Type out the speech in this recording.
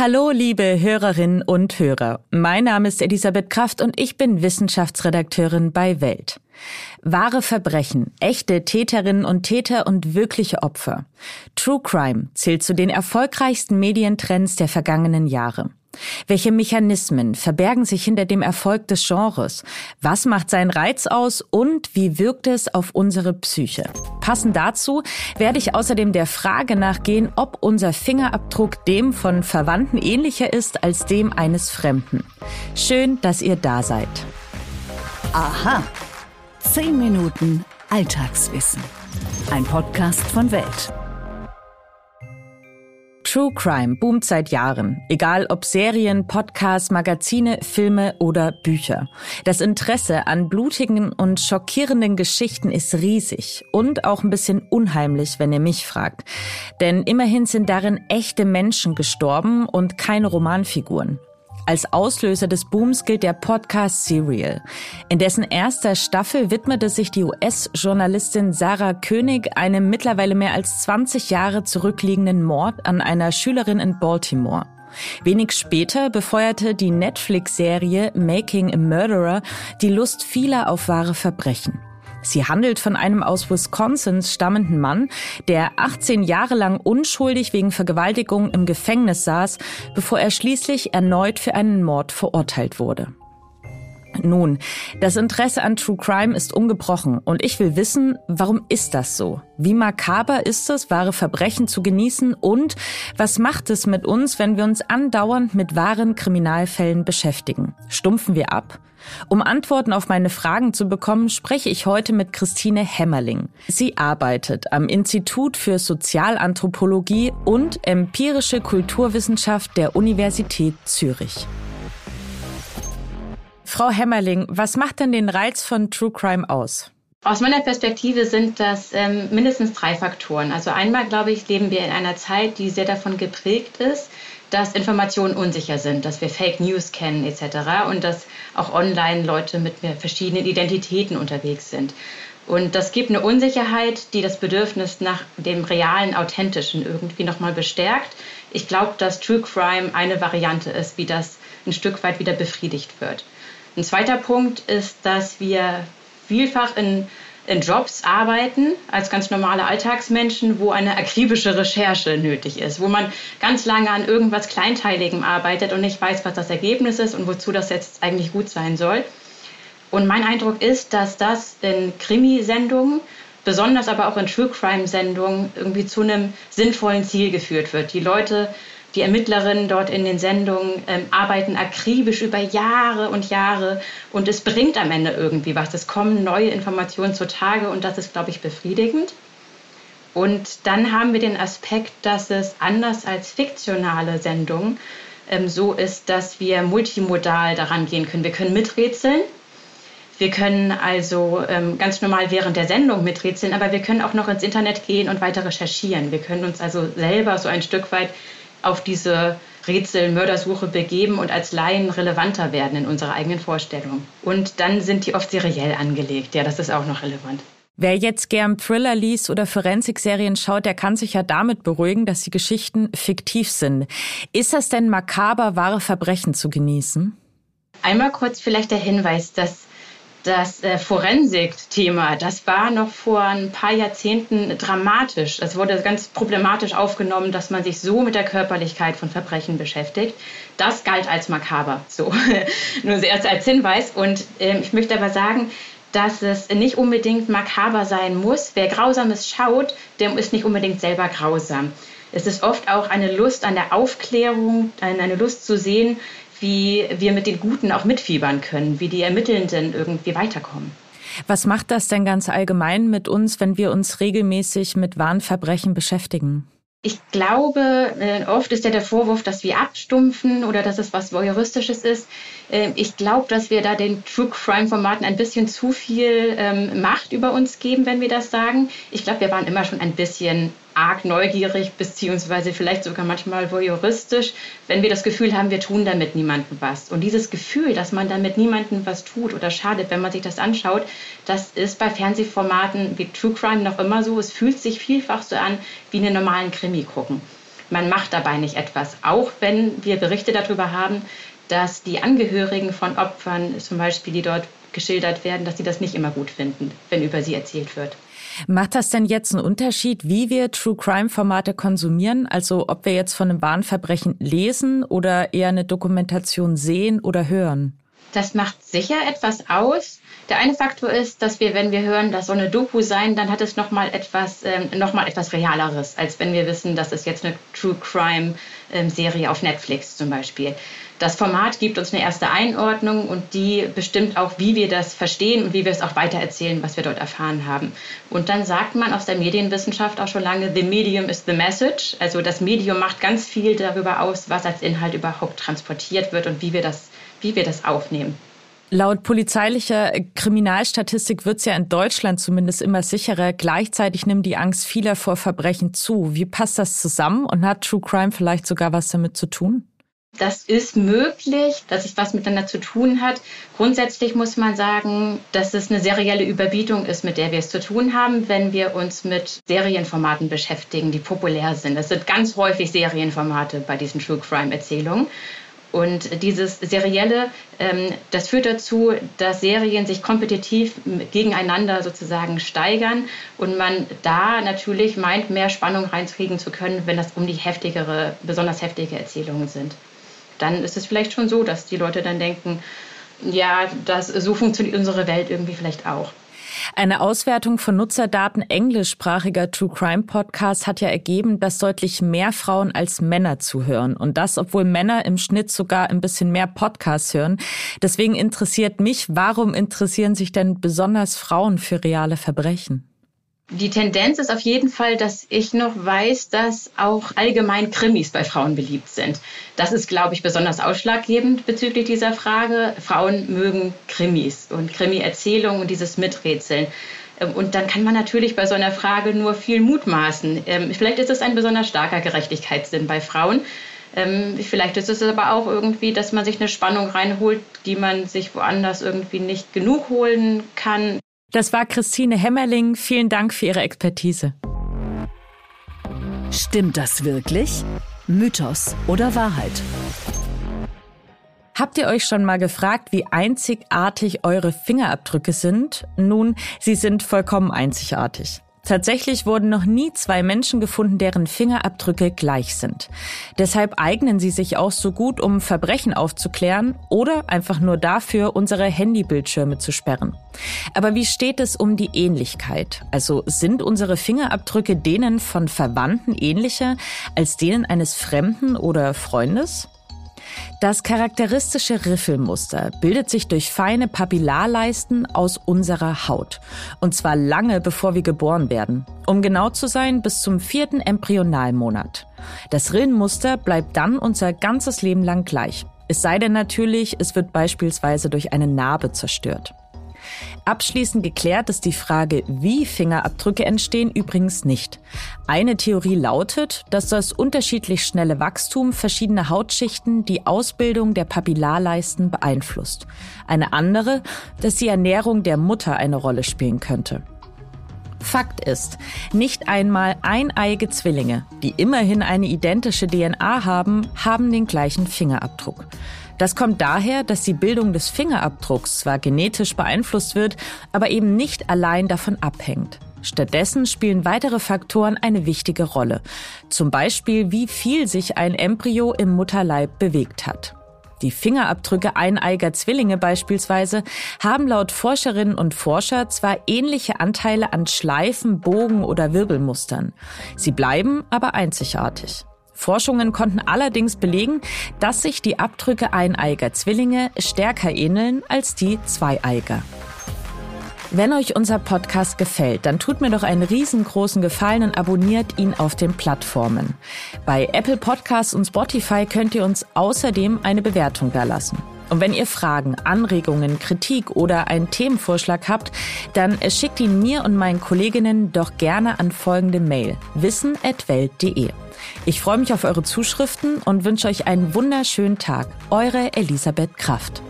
Hallo, liebe Hörerinnen und Hörer. Mein Name ist Elisabeth Kraft und ich bin Wissenschaftsredakteurin bei Welt. Wahre Verbrechen, echte Täterinnen und Täter und wirkliche Opfer. True Crime zählt zu den erfolgreichsten Medientrends der vergangenen Jahre. Welche Mechanismen verbergen sich hinter dem Erfolg des Genres? Was macht seinen Reiz aus und wie wirkt es auf unsere Psyche? Passend dazu werde ich außerdem der Frage nachgehen, ob unser Fingerabdruck dem von Verwandten ähnlicher ist als dem eines Fremden. Schön, dass ihr da seid. Aha. Zehn Minuten Alltagswissen. Ein Podcast von Welt. True Crime boomt seit Jahren, egal ob Serien, Podcasts, Magazine, Filme oder Bücher. Das Interesse an blutigen und schockierenden Geschichten ist riesig und auch ein bisschen unheimlich, wenn ihr mich fragt. Denn immerhin sind darin echte Menschen gestorben und keine Romanfiguren. Als Auslöser des Booms gilt der Podcast Serial. In dessen erster Staffel widmete sich die US-Journalistin Sarah König einem mittlerweile mehr als 20 Jahre zurückliegenden Mord an einer Schülerin in Baltimore. Wenig später befeuerte die Netflix-Serie Making a Murderer die Lust vieler auf wahre Verbrechen. Sie handelt von einem aus Wisconsin stammenden Mann, der 18 Jahre lang unschuldig wegen Vergewaltigung im Gefängnis saß, bevor er schließlich erneut für einen Mord verurteilt wurde. Nun, das Interesse an True Crime ist ungebrochen und ich will wissen, warum ist das so? Wie makaber ist es, wahre Verbrechen zu genießen und was macht es mit uns, wenn wir uns andauernd mit wahren Kriminalfällen beschäftigen? Stumpfen wir ab? Um Antworten auf meine Fragen zu bekommen, spreche ich heute mit Christine Hämmerling. Sie arbeitet am Institut für Sozialanthropologie und empirische Kulturwissenschaft der Universität Zürich. Frau Hämmerling, was macht denn den Reiz von True Crime aus? Aus meiner Perspektive sind das ähm, mindestens drei Faktoren. Also einmal, glaube ich, leben wir in einer Zeit, die sehr davon geprägt ist, dass Informationen unsicher sind, dass wir Fake News kennen etc. und dass auch online Leute mit verschiedenen Identitäten unterwegs sind. Und das gibt eine Unsicherheit, die das Bedürfnis nach dem realen, authentischen irgendwie nochmal bestärkt. Ich glaube, dass True Crime eine Variante ist, wie das ein Stück weit wieder befriedigt wird. Ein zweiter Punkt ist, dass wir vielfach in, in Jobs arbeiten als ganz normale Alltagsmenschen, wo eine akribische Recherche nötig ist, wo man ganz lange an irgendwas Kleinteiligem arbeitet und nicht weiß, was das Ergebnis ist und wozu das jetzt eigentlich gut sein soll. Und mein Eindruck ist, dass das in Krimisendungen, besonders aber auch in True Crime-Sendungen, irgendwie zu einem sinnvollen Ziel geführt wird. Die Leute die Ermittlerinnen dort in den Sendungen ähm, arbeiten akribisch über Jahre und Jahre und es bringt am Ende irgendwie was. Es kommen neue Informationen zutage und das ist, glaube ich, befriedigend. Und dann haben wir den Aspekt, dass es anders als fiktionale Sendungen ähm, so ist, dass wir multimodal daran gehen können. Wir können miträtseln. Wir können also ähm, ganz normal während der Sendung miträtseln, aber wir können auch noch ins Internet gehen und weiter recherchieren. Wir können uns also selber so ein Stück weit auf diese Rätsel-Mördersuche begeben und als Laien relevanter werden in unserer eigenen Vorstellung. Und dann sind die oft seriell angelegt. Ja, das ist auch noch relevant. Wer jetzt gern Thriller liest oder Forensik-Serien schaut, der kann sich ja damit beruhigen, dass die Geschichten fiktiv sind. Ist das denn makaber, wahre Verbrechen zu genießen? Einmal kurz vielleicht der Hinweis, dass das äh, Forensik-Thema, das war noch vor ein paar Jahrzehnten dramatisch. Es wurde ganz problematisch aufgenommen, dass man sich so mit der Körperlichkeit von Verbrechen beschäftigt. Das galt als makaber, so nur erst als Hinweis. Und äh, ich möchte aber sagen, dass es nicht unbedingt makaber sein muss. Wer Grausames schaut, der ist nicht unbedingt selber grausam. Es ist oft auch eine Lust an der Aufklärung, eine Lust zu sehen, wie wir mit den Guten auch mitfiebern können, wie die Ermittelnden irgendwie weiterkommen. Was macht das denn ganz allgemein mit uns, wenn wir uns regelmäßig mit Wahnverbrechen beschäftigen? Ich glaube, äh, oft ist ja der Vorwurf, dass wir abstumpfen oder dass es was Voyeuristisches ist. Ähm, ich glaube, dass wir da den True Crime-Formaten ein bisschen zu viel ähm, Macht über uns geben, wenn wir das sagen. Ich glaube, wir waren immer schon ein bisschen arg neugierig, beziehungsweise vielleicht sogar manchmal voyeuristisch, wenn wir das Gefühl haben, wir tun damit niemandem was. Und dieses Gefühl, dass man damit niemandem was tut oder schadet, wenn man sich das anschaut, das ist bei Fernsehformaten wie True Crime noch immer so. Es fühlt sich vielfach so an wie einen normalen Krimi gucken. man macht dabei nicht etwas. Auch wenn wir Berichte darüber haben, dass die Angehörigen von Opfern, zum Beispiel, die dort geschildert werden, dass sie das nicht immer gut finden, wenn über sie erzählt wird. Macht das denn jetzt einen Unterschied, wie wir True Crime Formate konsumieren? Also ob wir jetzt von einem wahren Verbrechen lesen oder eher eine Dokumentation sehen oder hören? Das macht sicher etwas aus. Der eine Faktor ist, dass wir, wenn wir hören, dass so eine Doku sein, dann hat es nochmal etwas, ähm, noch etwas Realeres, als wenn wir wissen, dass es jetzt eine True Crime ähm, Serie auf Netflix zum Beispiel. Das Format gibt uns eine erste Einordnung und die bestimmt auch, wie wir das verstehen und wie wir es auch weitererzählen, was wir dort erfahren haben. Und dann sagt man aus der Medienwissenschaft auch schon lange, the medium is the message. Also das Medium macht ganz viel darüber aus, was als Inhalt überhaupt transportiert wird und wie wir das, wie wir das aufnehmen. Laut polizeilicher Kriminalstatistik wird es ja in Deutschland zumindest immer sicherer. Gleichzeitig nimmt die Angst vieler vor Verbrechen zu. Wie passt das zusammen und hat True Crime vielleicht sogar was damit zu tun? Das ist möglich, dass es was miteinander zu tun hat. Grundsätzlich muss man sagen, dass es eine serielle Überbietung ist, mit der wir es zu tun haben, wenn wir uns mit Serienformaten beschäftigen, die populär sind. Es sind ganz häufig Serienformate bei diesen True Crime Erzählungen. Und dieses Serielle, ähm, das führt dazu, dass Serien sich kompetitiv gegeneinander sozusagen steigern und man da natürlich meint, mehr Spannung reinkriegen zu können, wenn das um die heftigere, besonders heftige Erzählungen sind. Dann ist es vielleicht schon so, dass die Leute dann denken, ja, das, so funktioniert unsere Welt irgendwie vielleicht auch. Eine Auswertung von Nutzerdaten englischsprachiger True Crime Podcasts hat ja ergeben, dass deutlich mehr Frauen als Männer zuhören. Und das, obwohl Männer im Schnitt sogar ein bisschen mehr Podcasts hören. Deswegen interessiert mich, warum interessieren sich denn besonders Frauen für reale Verbrechen? Die Tendenz ist auf jeden Fall, dass ich noch weiß, dass auch allgemein Krimis bei Frauen beliebt sind. Das ist, glaube ich, besonders ausschlaggebend bezüglich dieser Frage. Frauen mögen Krimis und Krimi-Erzählungen und dieses Miträtseln. Ähm, und dann kann man natürlich bei so einer Frage nur viel mutmaßen. Ähm, vielleicht ist es ein besonders starker Gerechtigkeitssinn bei Frauen. Ähm, vielleicht ist es aber auch irgendwie, dass man sich eine Spannung reinholt, die man sich woanders irgendwie nicht genug holen kann. Das war Christine Hemmerling. Vielen Dank für Ihre Expertise. Stimmt das wirklich? Mythos oder Wahrheit? Habt ihr euch schon mal gefragt, wie einzigartig eure Fingerabdrücke sind? Nun, sie sind vollkommen einzigartig. Tatsächlich wurden noch nie zwei Menschen gefunden, deren Fingerabdrücke gleich sind. Deshalb eignen sie sich auch so gut, um Verbrechen aufzuklären oder einfach nur dafür, unsere Handybildschirme zu sperren. Aber wie steht es um die Ähnlichkeit? Also sind unsere Fingerabdrücke denen von Verwandten ähnlicher als denen eines Fremden oder Freundes? Das charakteristische Riffelmuster bildet sich durch feine Papillarleisten aus unserer Haut. Und zwar lange bevor wir geboren werden. Um genau zu sein, bis zum vierten Embryonalmonat. Das Rillenmuster bleibt dann unser ganzes Leben lang gleich. Es sei denn natürlich, es wird beispielsweise durch eine Narbe zerstört. Abschließend geklärt ist die Frage, wie Fingerabdrücke entstehen, übrigens nicht. Eine Theorie lautet, dass das unterschiedlich schnelle Wachstum verschiedener Hautschichten die Ausbildung der Papillarleisten beeinflusst. Eine andere, dass die Ernährung der Mutter eine Rolle spielen könnte. Fakt ist, nicht einmal eineige Zwillinge, die immerhin eine identische DNA haben, haben den gleichen Fingerabdruck. Das kommt daher, dass die Bildung des Fingerabdrucks zwar genetisch beeinflusst wird, aber eben nicht allein davon abhängt. Stattdessen spielen weitere Faktoren eine wichtige Rolle. Zum Beispiel, wie viel sich ein Embryo im Mutterleib bewegt hat. Die Fingerabdrücke eineiger Zwillinge beispielsweise haben laut Forscherinnen und Forscher zwar ähnliche Anteile an Schleifen, Bogen oder Wirbelmustern. Sie bleiben aber einzigartig. Forschungen konnten allerdings belegen, dass sich die Abdrücke eineiger Zwillinge stärker ähneln als die zweieiger. Wenn euch unser Podcast gefällt, dann tut mir doch einen riesengroßen Gefallen und abonniert ihn auf den Plattformen. Bei Apple Podcasts und Spotify könnt ihr uns außerdem eine Bewertung da lassen. Und wenn ihr Fragen, Anregungen, Kritik oder einen Themenvorschlag habt, dann schickt ihn mir und meinen Kolleginnen doch gerne an folgende Mail wissen@welt.de. Ich freue mich auf eure Zuschriften und wünsche euch einen wunderschönen Tag. Eure Elisabeth Kraft.